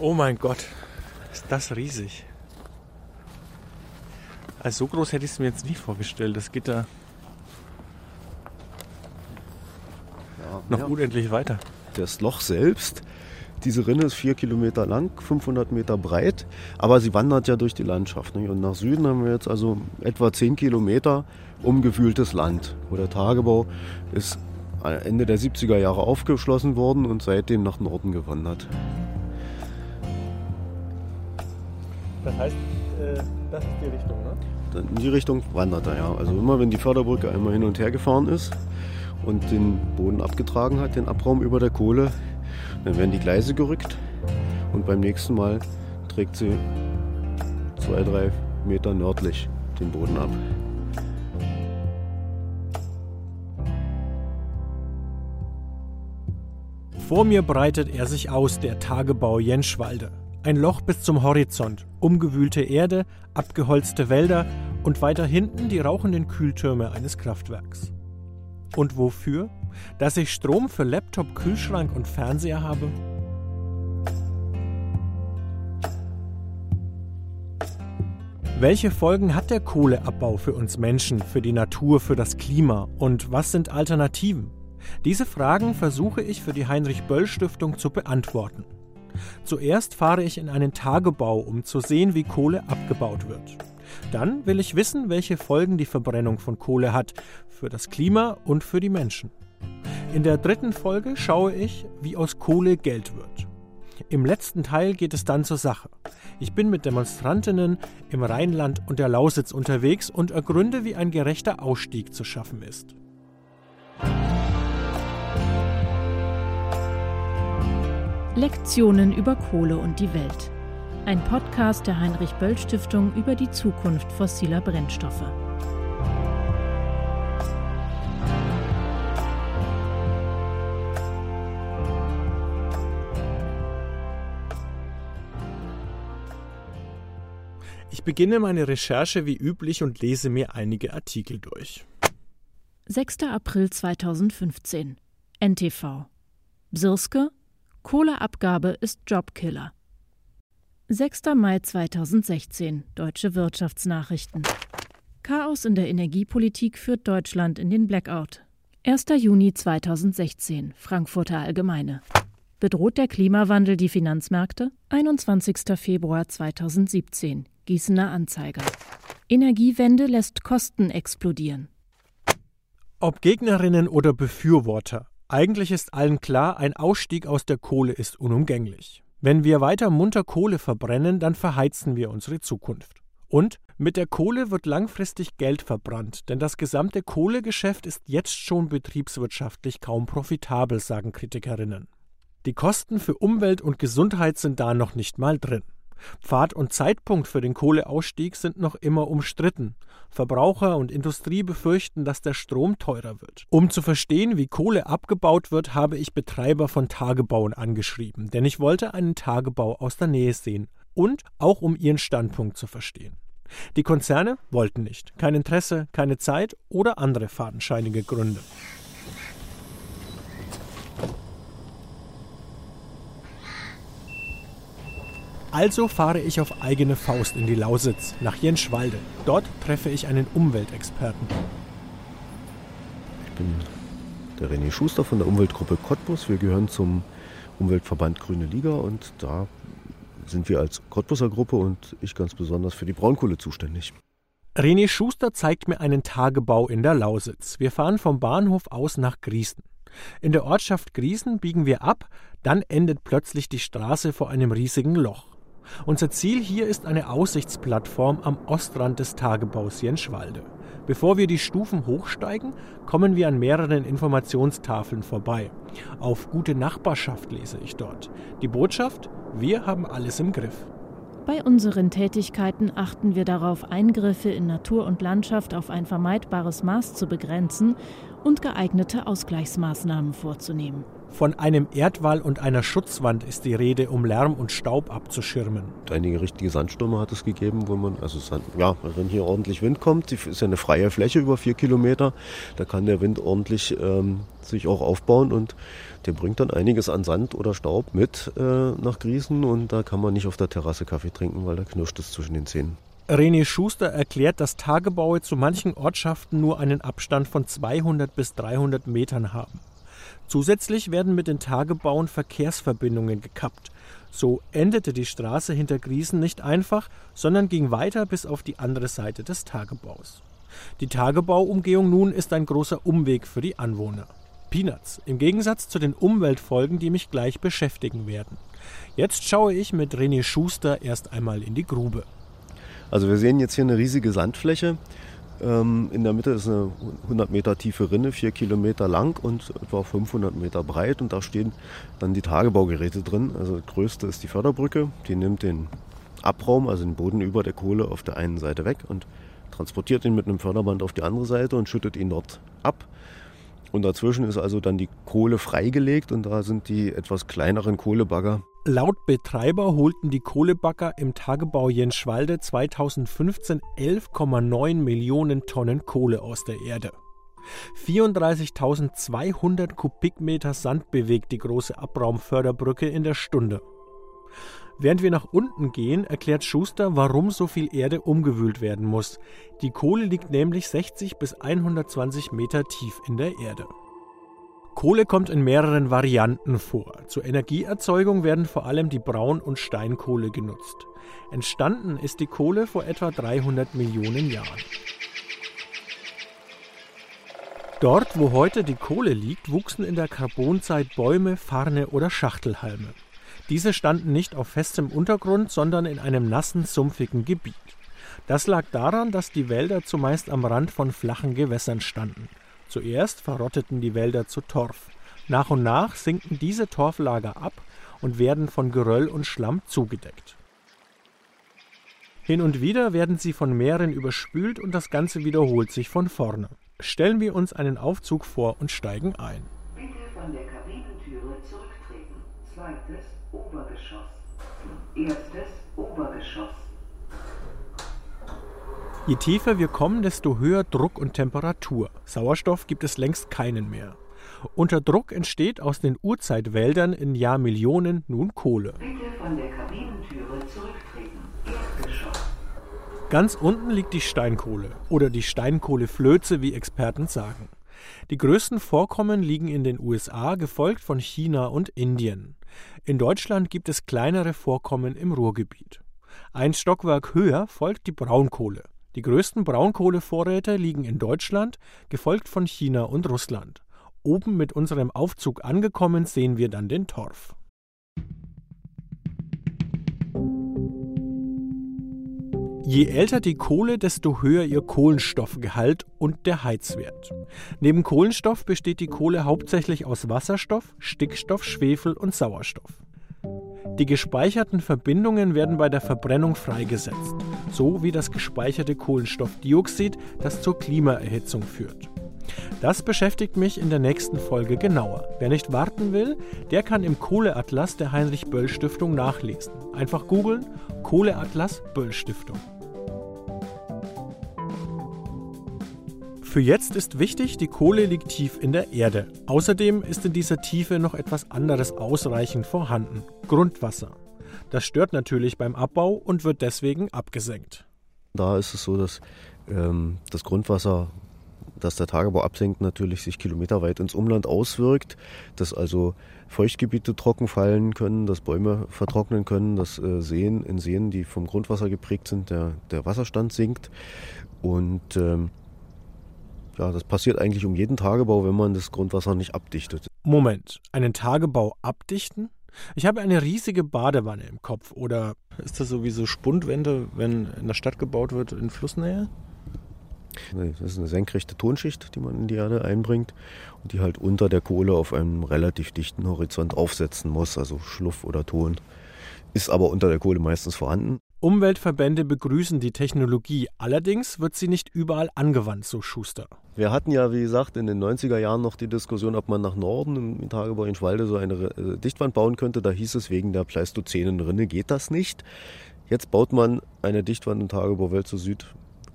Oh mein Gott, ist das riesig. Also so groß hätte ich es mir jetzt nicht vorgestellt. Das Ja, noch ja. unendlich weiter. Das Loch selbst, diese Rinne ist vier Kilometer lang, 500 Meter breit, aber sie wandert ja durch die Landschaft. Nicht? Und nach Süden haben wir jetzt also etwa 10 Kilometer umgewühltes Land, wo der Tagebau ist Ende der 70er Jahre aufgeschlossen worden und seitdem nach Norden gewandert. Das heißt, das ist die Richtung, ne? Dann In die Richtung wandert er ja. Also immer wenn die Förderbrücke einmal hin und her gefahren ist und den Boden abgetragen hat, den Abraum über der Kohle, dann werden die Gleise gerückt und beim nächsten Mal trägt sie zwei, drei Meter nördlich den Boden ab. Vor mir breitet er sich aus, der Tagebau Jenschwalde. Ein Loch bis zum Horizont, umgewühlte Erde, abgeholzte Wälder und weiter hinten die rauchenden Kühltürme eines Kraftwerks. Und wofür? Dass ich Strom für Laptop, Kühlschrank und Fernseher habe? Welche Folgen hat der Kohleabbau für uns Menschen, für die Natur, für das Klima und was sind Alternativen? Diese Fragen versuche ich für die Heinrich Böll Stiftung zu beantworten. Zuerst fahre ich in einen Tagebau, um zu sehen, wie Kohle abgebaut wird. Dann will ich wissen, welche Folgen die Verbrennung von Kohle hat für das Klima und für die Menschen. In der dritten Folge schaue ich, wie aus Kohle Geld wird. Im letzten Teil geht es dann zur Sache. Ich bin mit Demonstrantinnen im Rheinland und der Lausitz unterwegs und ergründe, wie ein gerechter Ausstieg zu schaffen ist. Lektionen über Kohle und die Welt. Ein Podcast der Heinrich Böll Stiftung über die Zukunft fossiler Brennstoffe. Ich beginne meine Recherche wie üblich und lese mir einige Artikel durch. 6. April 2015 NTV Bsirske Kohleabgabe ist Jobkiller. 6. Mai 2016 Deutsche Wirtschaftsnachrichten Chaos in der Energiepolitik führt Deutschland in den Blackout. 1. Juni 2016 Frankfurter Allgemeine Bedroht der Klimawandel die Finanzmärkte? 21. Februar 2017 Gießener Anzeiger Energiewende lässt Kosten explodieren. Ob Gegnerinnen oder Befürworter, eigentlich ist allen klar, ein Ausstieg aus der Kohle ist unumgänglich. Wenn wir weiter munter Kohle verbrennen, dann verheizen wir unsere Zukunft. Und mit der Kohle wird langfristig Geld verbrannt, denn das gesamte Kohlegeschäft ist jetzt schon betriebswirtschaftlich kaum profitabel, sagen Kritikerinnen. Die Kosten für Umwelt und Gesundheit sind da noch nicht mal drin. Pfad und Zeitpunkt für den Kohleausstieg sind noch immer umstritten. Verbraucher und Industrie befürchten, dass der Strom teurer wird. Um zu verstehen, wie Kohle abgebaut wird, habe ich Betreiber von Tagebauen angeschrieben, denn ich wollte einen Tagebau aus der Nähe sehen und auch um ihren Standpunkt zu verstehen. Die Konzerne wollten nicht, kein Interesse, keine Zeit oder andere fadenscheinige Gründe. Also fahre ich auf eigene Faust in die Lausitz, nach Jenschwalde. Dort treffe ich einen Umweltexperten. Ich bin der René Schuster von der Umweltgruppe Cottbus. Wir gehören zum Umweltverband Grüne Liga und da sind wir als Cottbuser Gruppe und ich ganz besonders für die Braunkohle zuständig. René Schuster zeigt mir einen Tagebau in der Lausitz. Wir fahren vom Bahnhof aus nach Griesen. In der Ortschaft Griesen biegen wir ab, dann endet plötzlich die Straße vor einem riesigen Loch. Unser Ziel hier ist eine Aussichtsplattform am Ostrand des Tagebaus Jenschwalde. Bevor wir die Stufen hochsteigen, kommen wir an mehreren Informationstafeln vorbei. Auf gute Nachbarschaft lese ich dort. Die Botschaft, wir haben alles im Griff. Bei unseren Tätigkeiten achten wir darauf, Eingriffe in Natur und Landschaft auf ein vermeidbares Maß zu begrenzen und geeignete Ausgleichsmaßnahmen vorzunehmen. Von einem Erdwall und einer Schutzwand ist die Rede, um Lärm und Staub abzuschirmen. Einige richtige Sandstürme hat es gegeben, wo man, also Sand, ja, wenn hier ordentlich Wind kommt, ist ja eine freie Fläche über vier Kilometer, da kann der Wind ordentlich ähm, sich auch aufbauen und der bringt dann einiges an Sand oder Staub mit äh, nach Griesen und da kann man nicht auf der Terrasse Kaffee trinken, weil da knirscht es zwischen den Zähnen. René Schuster erklärt, dass Tagebaue zu manchen Ortschaften nur einen Abstand von 200 bis 300 Metern haben. Zusätzlich werden mit den Tagebauen Verkehrsverbindungen gekappt. So endete die Straße hinter Griesen nicht einfach, sondern ging weiter bis auf die andere Seite des Tagebaus. Die Tagebauumgehung nun ist ein großer Umweg für die Anwohner. Peanuts, im Gegensatz zu den Umweltfolgen, die mich gleich beschäftigen werden. Jetzt schaue ich mit René Schuster erst einmal in die Grube. Also wir sehen jetzt hier eine riesige Sandfläche. Ähm, in der Mitte ist eine 100 Meter tiefe Rinne, 4 Kilometer lang und etwa 500 Meter breit. Und da stehen dann die Tagebaugeräte drin. Also das größte ist die Förderbrücke. Die nimmt den Abraum, also den Boden über der Kohle auf der einen Seite weg und transportiert ihn mit einem Förderband auf die andere Seite und schüttet ihn dort ab. Und dazwischen ist also dann die Kohle freigelegt und da sind die etwas kleineren Kohlebagger Laut Betreiber holten die Kohlebagger im Tagebau Jenschwalde 2015 11,9 Millionen Tonnen Kohle aus der Erde. 34.200 Kubikmeter Sand bewegt die große Abraumförderbrücke in der Stunde. Während wir nach unten gehen, erklärt Schuster, warum so viel Erde umgewühlt werden muss. Die Kohle liegt nämlich 60 bis 120 Meter tief in der Erde. Kohle kommt in mehreren Varianten vor. Zur Energieerzeugung werden vor allem die Braun- und Steinkohle genutzt. Entstanden ist die Kohle vor etwa 300 Millionen Jahren. Dort, wo heute die Kohle liegt, wuchsen in der Karbonzeit Bäume, Farne oder Schachtelhalme. Diese standen nicht auf festem Untergrund, sondern in einem nassen, sumpfigen Gebiet. Das lag daran, dass die Wälder zumeist am Rand von flachen Gewässern standen. Zuerst verrotteten die Wälder zu Torf. Nach und nach sinken diese Torflager ab und werden von Geröll und Schlamm zugedeckt. Hin und wieder werden sie von Meeren überspült und das Ganze wiederholt sich von vorne. Stellen wir uns einen Aufzug vor und steigen ein. Bitte von der Kabinentüre zurücktreten. Zweites Obergeschoss. Erstes Obergeschoss. Je tiefer wir kommen, desto höher Druck und Temperatur. Sauerstoff gibt es längst keinen mehr. Unter Druck entsteht aus den Urzeitwäldern in Jahrmillionen nun Kohle. Bitte von der Kabinentüre zurücktreten. Erdgeschoss. Ganz unten liegt die Steinkohle oder die Steinkohleflöze, wie Experten sagen. Die größten Vorkommen liegen in den USA, gefolgt von China und Indien. In Deutschland gibt es kleinere Vorkommen im Ruhrgebiet. Ein Stockwerk höher folgt die Braunkohle. Die größten Braunkohlevorräte liegen in Deutschland, gefolgt von China und Russland. Oben mit unserem Aufzug angekommen sehen wir dann den Torf. Je älter die Kohle, desto höher ihr Kohlenstoffgehalt und der Heizwert. Neben Kohlenstoff besteht die Kohle hauptsächlich aus Wasserstoff, Stickstoff, Schwefel und Sauerstoff. Die gespeicherten Verbindungen werden bei der Verbrennung freigesetzt, so wie das gespeicherte Kohlenstoffdioxid, das zur Klimaerhitzung führt. Das beschäftigt mich in der nächsten Folge genauer. Wer nicht warten will, der kann im Kohleatlas der Heinrich Böll Stiftung nachlesen. Einfach googeln Kohleatlas Böll Stiftung. Für jetzt ist wichtig, die Kohle liegt tief in der Erde. Außerdem ist in dieser Tiefe noch etwas anderes ausreichend vorhanden. Grundwasser. Das stört natürlich beim Abbau und wird deswegen abgesenkt. Da ist es so, dass ähm, das Grundwasser, das der Tagebau absenkt, natürlich sich kilometerweit ins Umland auswirkt, dass also Feuchtgebiete trocken fallen können, dass Bäume vertrocknen können, dass äh, Seen in Seen, die vom Grundwasser geprägt sind, der, der Wasserstand sinkt. Und ähm, ja, das passiert eigentlich um jeden Tagebau, wenn man das Grundwasser nicht abdichtet. Moment, einen Tagebau abdichten? Ich habe eine riesige Badewanne im Kopf. Oder ist das sowieso Spundwände, wenn in der Stadt gebaut wird, in Flussnähe? Das ist eine senkrechte Tonschicht, die man in die Erde einbringt und die halt unter der Kohle auf einem relativ dichten Horizont aufsetzen muss, also Schluff oder Ton. Ist aber unter der Kohle meistens vorhanden. Umweltverbände begrüßen die Technologie, allerdings wird sie nicht überall angewandt, so Schuster. Wir hatten ja, wie gesagt, in den 90er Jahren noch die Diskussion, ob man nach Norden im Tagebau in Schwalde so eine äh, Dichtwand bauen könnte. Da hieß es, wegen der pleistozänen Rinne geht das nicht. Jetzt baut man eine Dichtwand im Tagebau Welt zu Süd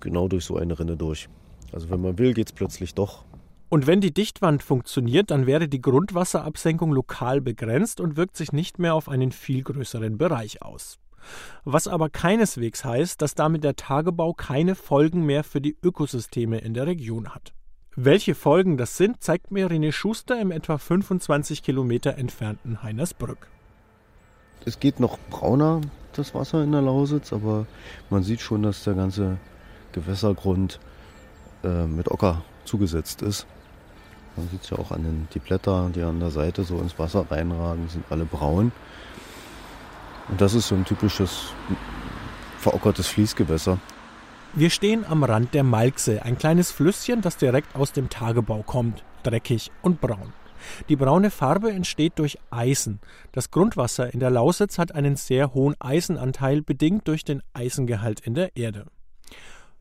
genau durch so eine Rinne durch. Also wenn man will, geht es plötzlich doch. Und wenn die Dichtwand funktioniert, dann wäre die Grundwasserabsenkung lokal begrenzt und wirkt sich nicht mehr auf einen viel größeren Bereich aus. Was aber keineswegs heißt, dass damit der Tagebau keine Folgen mehr für die Ökosysteme in der Region hat. Welche Folgen das sind, zeigt mir René Schuster im etwa 25 Kilometer entfernten Heinersbrück. Es geht noch brauner, das Wasser in der Lausitz, aber man sieht schon, dass der ganze Gewässergrund äh, mit Ocker zugesetzt ist. Man sieht es ja auch an den die Blätter, die an der Seite so ins Wasser reinragen, sind alle braun. Und das ist so ein typisches verockertes Fließgewässer. Wir stehen am Rand der Malxe, ein kleines Flüsschen, das direkt aus dem Tagebau kommt, dreckig und braun. Die braune Farbe entsteht durch Eisen. Das Grundwasser in der Lausitz hat einen sehr hohen Eisenanteil, bedingt durch den Eisengehalt in der Erde.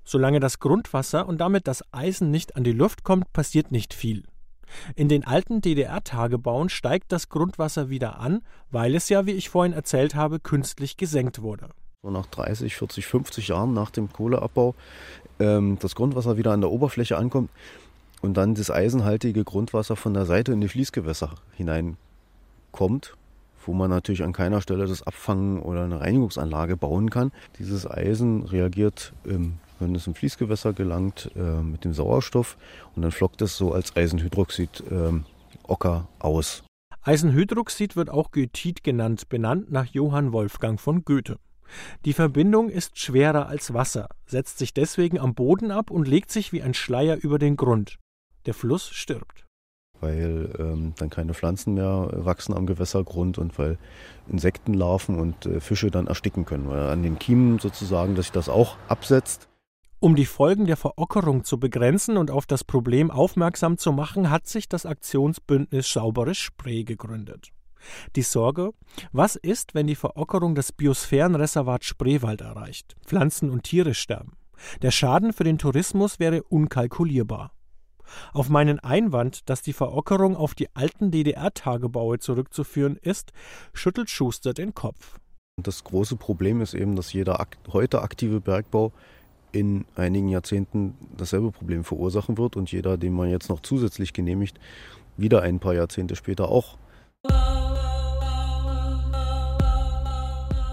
Solange das Grundwasser und damit das Eisen nicht an die Luft kommt, passiert nicht viel. In den alten DDR-Tagebauen steigt das Grundwasser wieder an, weil es ja, wie ich vorhin erzählt habe, künstlich gesenkt wurde. So nach 30, 40, 50 Jahren nach dem Kohleabbau ähm, das Grundwasser wieder an der Oberfläche ankommt und dann das eisenhaltige Grundwasser von der Seite in die Fließgewässer hineinkommt, wo man natürlich an keiner Stelle das Abfangen oder eine Reinigungsanlage bauen kann. Dieses Eisen reagiert im wenn es im Fließgewässer gelangt, äh, mit dem Sauerstoff und dann flockt es so als Eisenhydroxid äh, Ocker aus. Eisenhydroxid wird auch Goethit genannt, benannt nach Johann Wolfgang von Goethe. Die Verbindung ist schwerer als Wasser, setzt sich deswegen am Boden ab und legt sich wie ein Schleier über den Grund. Der Fluss stirbt. Weil ähm, dann keine Pflanzen mehr wachsen am Gewässergrund und weil Insektenlarven und äh, Fische dann ersticken können. Weil an den Kiemen sozusagen, dass sich das auch absetzt. Um die Folgen der Verockerung zu begrenzen und auf das Problem aufmerksam zu machen, hat sich das Aktionsbündnis Sauberes Spree gegründet. Die Sorge, was ist, wenn die Verockerung das Biosphärenreservat Spreewald erreicht? Pflanzen und Tiere sterben. Der Schaden für den Tourismus wäre unkalkulierbar. Auf meinen Einwand, dass die Verockerung auf die alten DDR-Tagebaue zurückzuführen ist, schüttelt Schuster den Kopf. Das große Problem ist eben, dass jeder heute aktive Bergbau in einigen Jahrzehnten dasselbe Problem verursachen wird und jeder, den man jetzt noch zusätzlich genehmigt, wieder ein paar Jahrzehnte später auch.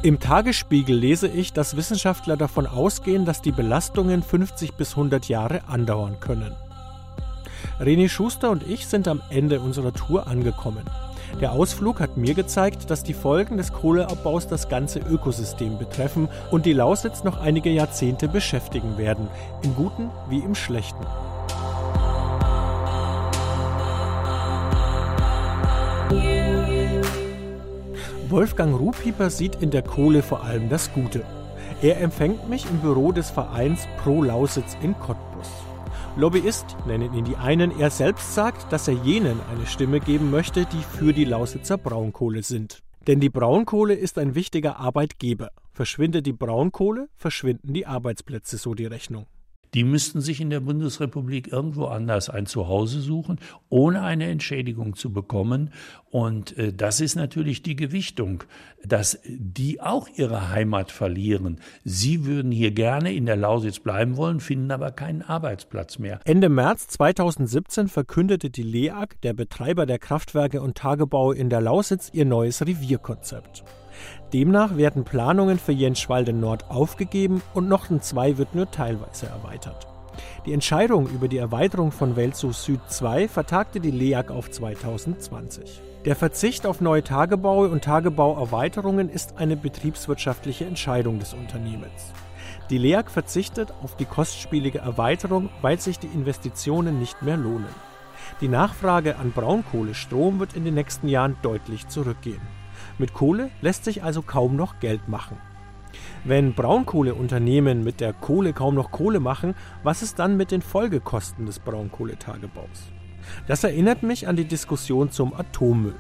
Im Tagesspiegel lese ich, dass Wissenschaftler davon ausgehen, dass die Belastungen 50 bis 100 Jahre andauern können. René Schuster und ich sind am Ende unserer Tour angekommen. Der Ausflug hat mir gezeigt, dass die Folgen des Kohleabbaus das ganze Ökosystem betreffen und die Lausitz noch einige Jahrzehnte beschäftigen werden, im Guten wie im Schlechten. Wolfgang Ruhpieper sieht in der Kohle vor allem das Gute. Er empfängt mich im Büro des Vereins Pro Lausitz in Cottbus. Lobbyist nennen ihn die einen, er selbst sagt, dass er jenen eine Stimme geben möchte, die für die Lausitzer Braunkohle sind. Denn die Braunkohle ist ein wichtiger Arbeitgeber. Verschwindet die Braunkohle, verschwinden die Arbeitsplätze, so die Rechnung. Die müssten sich in der Bundesrepublik irgendwo anders ein Zuhause suchen, ohne eine Entschädigung zu bekommen. Und äh, das ist natürlich die Gewichtung, dass die auch ihre Heimat verlieren. Sie würden hier gerne in der Lausitz bleiben wollen, finden aber keinen Arbeitsplatz mehr. Ende März 2017 verkündete die LEAG, der Betreiber der Kraftwerke und Tagebau in der Lausitz, ihr neues Revierkonzept. Demnach werden Planungen für Jenschwalde Nord aufgegeben und Nochten 2 wird nur teilweise erweitert. Die Entscheidung über die Erweiterung von Welzow Süd 2 vertagte die LEAG auf 2020. Der Verzicht auf neue Tagebaue und Tagebauerweiterungen ist eine betriebswirtschaftliche Entscheidung des Unternehmens. Die LEAG verzichtet auf die kostspielige Erweiterung, weil sich die Investitionen nicht mehr lohnen. Die Nachfrage an Braunkohlestrom wird in den nächsten Jahren deutlich zurückgehen. Mit Kohle lässt sich also kaum noch Geld machen. Wenn Braunkohleunternehmen mit der Kohle kaum noch Kohle machen, was ist dann mit den Folgekosten des Braunkohletagebaus? Das erinnert mich an die Diskussion zum Atommüll.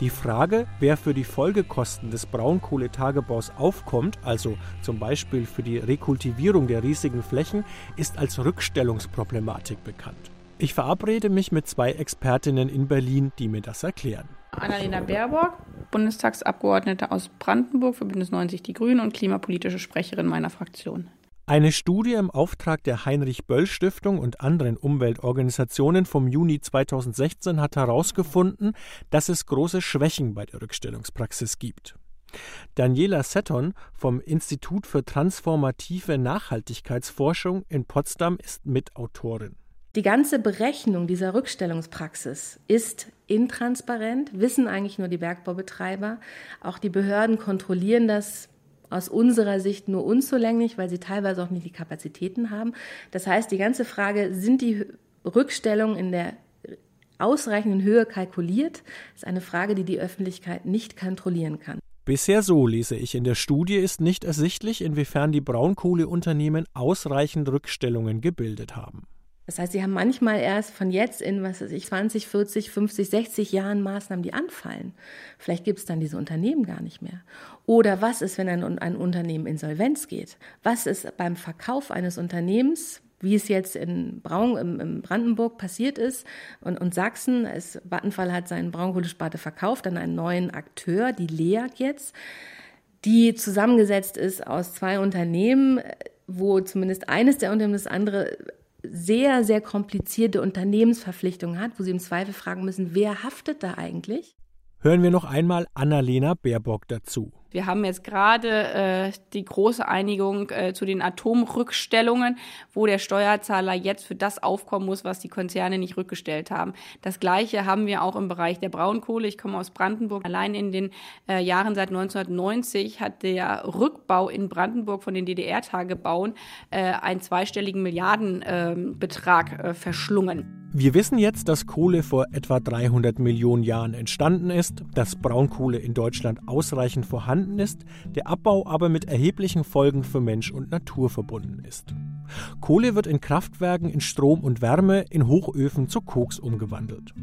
Die Frage, wer für die Folgekosten des Braunkohletagebaus aufkommt, also zum Beispiel für die Rekultivierung der riesigen Flächen, ist als Rückstellungsproblematik bekannt. Ich verabrede mich mit zwei Expertinnen in Berlin, die mir das erklären. Annalena Baerbock, Bundestagsabgeordnete aus Brandenburg für Bündnis 90 Die Grünen und klimapolitische Sprecherin meiner Fraktion. Eine Studie im Auftrag der Heinrich-Böll-Stiftung und anderen Umweltorganisationen vom Juni 2016 hat herausgefunden, dass es große Schwächen bei der Rückstellungspraxis gibt. Daniela Setton vom Institut für transformative Nachhaltigkeitsforschung in Potsdam ist Mitautorin. Die ganze Berechnung dieser Rückstellungspraxis ist intransparent, wissen eigentlich nur die Bergbaubetreiber. Auch die Behörden kontrollieren das aus unserer Sicht nur unzulänglich, weil sie teilweise auch nicht die Kapazitäten haben. Das heißt, die ganze Frage, sind die Rückstellungen in der ausreichenden Höhe kalkuliert, ist eine Frage, die die Öffentlichkeit nicht kontrollieren kann. Bisher so lese ich in der Studie ist nicht ersichtlich, inwiefern die Braunkohleunternehmen ausreichend Rückstellungen gebildet haben. Das heißt, sie haben manchmal erst von jetzt in, was weiß ich, 20, 40, 50, 60 Jahren Maßnahmen, die anfallen. Vielleicht gibt es dann diese Unternehmen gar nicht mehr. Oder was ist, wenn ein, ein Unternehmen insolvenz geht? Was ist beim Verkauf eines Unternehmens, wie es jetzt in Braun, im, Brandenburg passiert ist und, und Sachsen, es, Vattenfall hat seinen Braunkohlesparte verkauft an einen neuen Akteur, die LEAG jetzt, die zusammengesetzt ist aus zwei Unternehmen, wo zumindest eines der Unternehmen das andere sehr, sehr komplizierte Unternehmensverpflichtungen hat, wo sie im Zweifel fragen müssen, wer haftet da eigentlich? Hören wir noch einmal Annalena Baerbock dazu. Wir haben jetzt gerade äh, die große Einigung äh, zu den Atomrückstellungen, wo der Steuerzahler jetzt für das aufkommen muss, was die Konzerne nicht rückgestellt haben. Das Gleiche haben wir auch im Bereich der Braunkohle. Ich komme aus Brandenburg. Allein in den äh, Jahren seit 1990 hat der Rückbau in Brandenburg von den DDR-Tagebauen äh, einen zweistelligen Milliardenbetrag äh, verschlungen. Wir wissen jetzt, dass Kohle vor etwa 300 Millionen Jahren entstanden ist, dass Braunkohle in Deutschland ausreichend vorhanden ist, der Abbau aber mit erheblichen Folgen für Mensch und Natur verbunden ist. Kohle wird in Kraftwerken in Strom und Wärme, in Hochöfen zu Koks umgewandelt.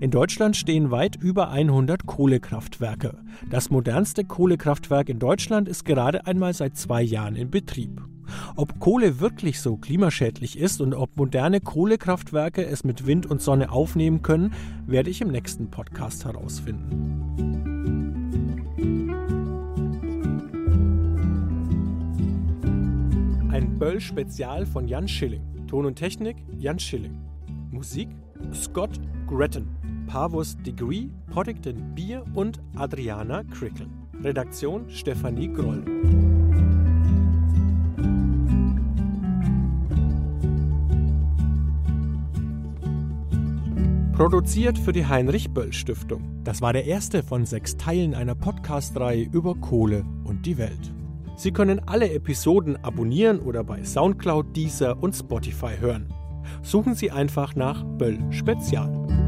In Deutschland stehen weit über 100 Kohlekraftwerke. Das modernste Kohlekraftwerk in Deutschland ist gerade einmal seit zwei Jahren in Betrieb. Ob Kohle wirklich so klimaschädlich ist und ob moderne Kohlekraftwerke es mit Wind und Sonne aufnehmen können, werde ich im nächsten Podcast herausfinden. Ein Böll-Spezial von Jan Schilling. Ton und Technik Jan Schilling. Musik Scott Gretton. Pavus Degree, Poddington Bier und Adriana Crickle. Redaktion Stefanie Groll. Produziert für die Heinrich-Böll-Stiftung. Das war der erste von sechs Teilen einer Podcast-Reihe über Kohle und die Welt. Sie können alle Episoden abonnieren oder bei Soundcloud, Deezer und Spotify hören. Suchen Sie einfach nach Böll Spezial.